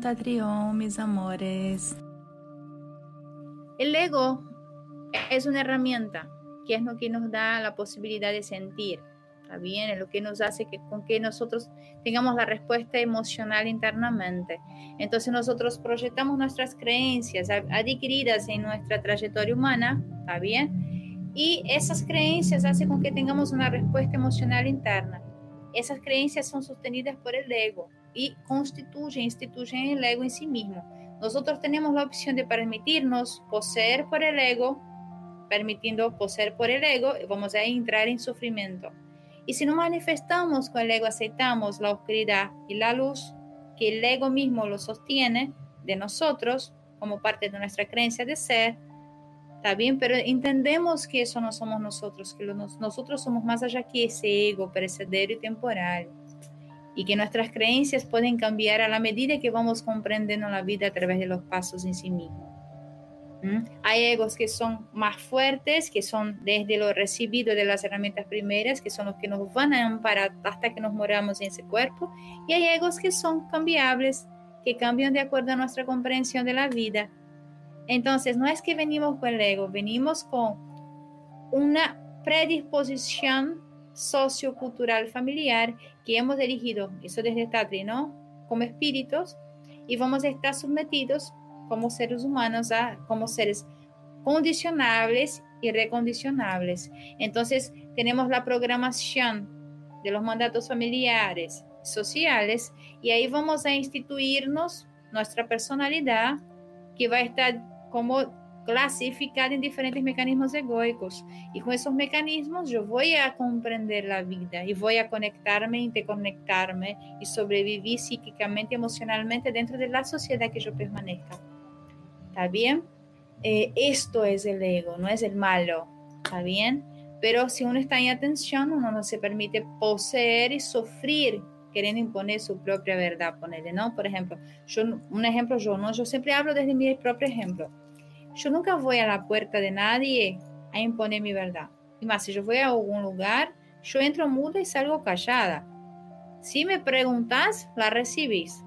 Tatrión, mis amores. El ego es una herramienta que es lo que nos da la posibilidad de sentir, ¿está bien? Es lo que nos hace que con que nosotros tengamos la respuesta emocional internamente. Entonces nosotros proyectamos nuestras creencias adquiridas en nuestra trayectoria humana, ¿está bien? Y esas creencias hacen con que tengamos una respuesta emocional interna. Esas creencias son sostenidas por el ego y constituyen, instituyen el ego en sí mismo. Nosotros tenemos la opción de permitirnos poseer por el ego, permitiendo poseer por el ego, vamos a entrar en sufrimiento. Y si no manifestamos con el ego, aceptamos la oscuridad y la luz, que el ego mismo lo sostiene de nosotros como parte de nuestra creencia de ser, está bien, pero entendemos que eso no somos nosotros, que nosotros somos más allá que ese ego perecedero y temporal y que nuestras creencias pueden cambiar a la medida que vamos comprendiendo la vida a través de los pasos en sí mismos. ¿Mm? Hay egos que son más fuertes, que son desde lo recibido de las herramientas primeras, que son los que nos van a amparar hasta que nos moramos en ese cuerpo, y hay egos que son cambiables, que cambian de acuerdo a nuestra comprensión de la vida. Entonces, no es que venimos con el ego, venimos con una predisposición sociocultural familiar que hemos dirigido, eso desde Tatri, ¿no? Como espíritus y vamos a estar sometidos como seres humanos a como seres condicionables y recondicionables. Entonces, tenemos la programación de los mandatos familiares, sociales, y ahí vamos a instituirnos nuestra personalidad que va a estar como clasificada en diferentes mecanismos egoicos. Y con esos mecanismos yo voy a comprender la vida y voy a conectarme, interconectarme y sobrevivir psíquicamente, emocionalmente dentro de la sociedad que yo permanezca. ¿Está bien? Eh, esto es el ego, no es el malo. ¿Está bien? Pero si uno está en atención, uno no se permite poseer y sufrir queriendo imponer su propia verdad, ponerle, ¿no? Por ejemplo, yo, un ejemplo yo, ¿no? Yo siempre hablo desde mi propio ejemplo. Yo nunca voy a la puerta de nadie a imponer mi verdad. Y más, si yo voy a algún lugar, yo entro muda y salgo callada. Si me preguntas, la recibís.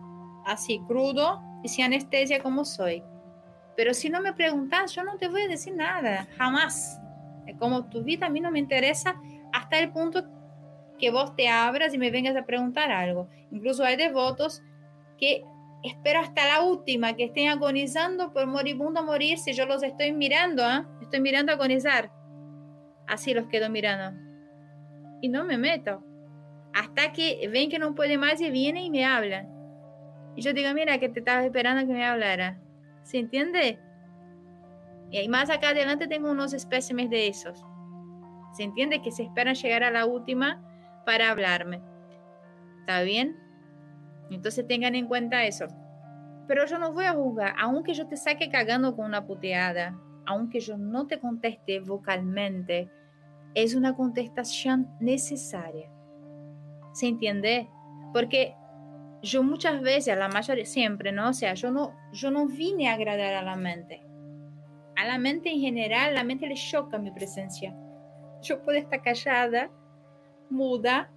Así, crudo y sin anestesia como soy. Pero si no me preguntas, yo no te voy a decir nada, jamás. Como tu vida a mí no me interesa hasta el punto que vos te abras y me vengas a preguntar algo. Incluso hay devotos que espero hasta la última, que estén agonizando por moribundo morir si yo los estoy mirando, ¿ah? Estoy mirando agonizar. Así los quedo mirando. Y no me meto. Hasta que ven que no puede más y vienen y me hablan. Y yo digo, mira, que te estaba esperando que me hablara. ¿Se entiende? Y más acá adelante tengo unos espécimes de esos. ¿Se entiende? Que se esperan llegar a la última para hablarme. ¿Está bien? Entonces tengan en cuenta eso. Pero yo no voy a juzgar, aunque yo te saque cagando con una puteada, aunque yo no te conteste vocalmente, es una contestación necesaria. ¿Se entiende? Porque yo muchas veces, la mayoría, siempre, ¿no? O sea, yo no, yo no vine a agradar a la mente. A la mente en general, la mente le choca mi presencia. Yo puedo estar callada, muda,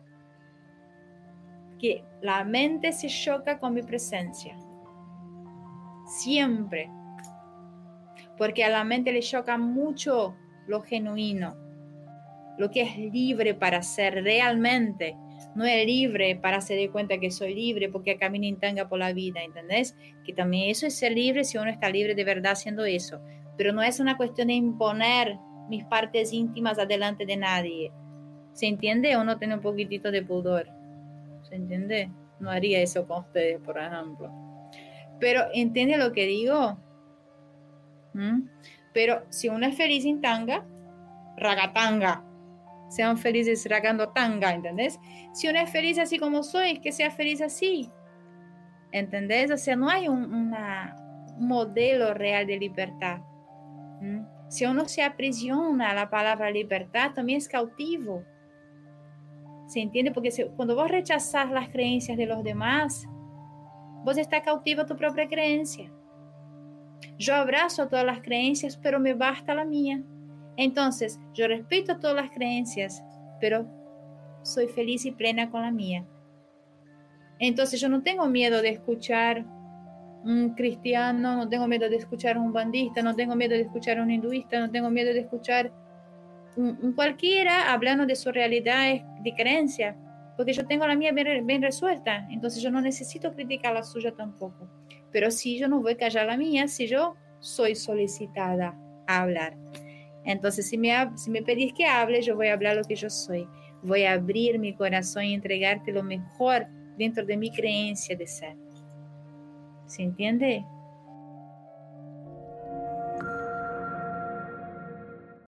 que la mente se choca con mi presencia. Siempre. Porque a la mente le choca mucho lo genuino, lo que es libre para ser realmente. No es libre para se dé cuenta que soy libre porque camino en tanga por la vida, ¿entendés? Que también eso es ser libre si uno está libre de verdad haciendo eso. Pero no es una cuestión de imponer mis partes íntimas adelante de nadie. ¿Se entiende o no tiene un poquitito de pudor? ¿Se entiende? No haría eso con ustedes, por ejemplo. Pero, ¿entiende lo que digo? ¿Mm? Pero si uno es feliz en tanga, ragatanga. Sean felices ragando tanga, ¿entendés? Si uno es feliz así como soy, que sea feliz así. ¿Entendés? O sea, no hay un, modelo real de libertad. ¿Mm? Si uno se aprisiona a la palabra libertad, también es cautivo. ¿Se entiende? Porque cuando vos rechazás las creencias de los demás, vos estás cautivo a tu propia creencia. Yo abrazo todas las creencias, pero me basta la mía. Entonces, yo respeto todas las creencias, pero soy feliz y plena con la mía. Entonces, yo no tengo miedo de escuchar un cristiano, no tengo miedo de escuchar un bandista, no tengo miedo de escuchar un hinduista, no tengo miedo de escuchar cualquiera hablando de su realidad de creencia, porque yo tengo la mía bien, bien, resuelta, entonces yo no necesito criticar la suya tampoco. Pero sí, yo no voy a callar la mía si yo soy solicitada a hablar. Entonces, si me, si me pedís que hable, yo voy a hablar lo que yo soy. Voy a abrir mi corazón y entregarte lo mejor dentro de mi creencia de ser. ¿Se entiende?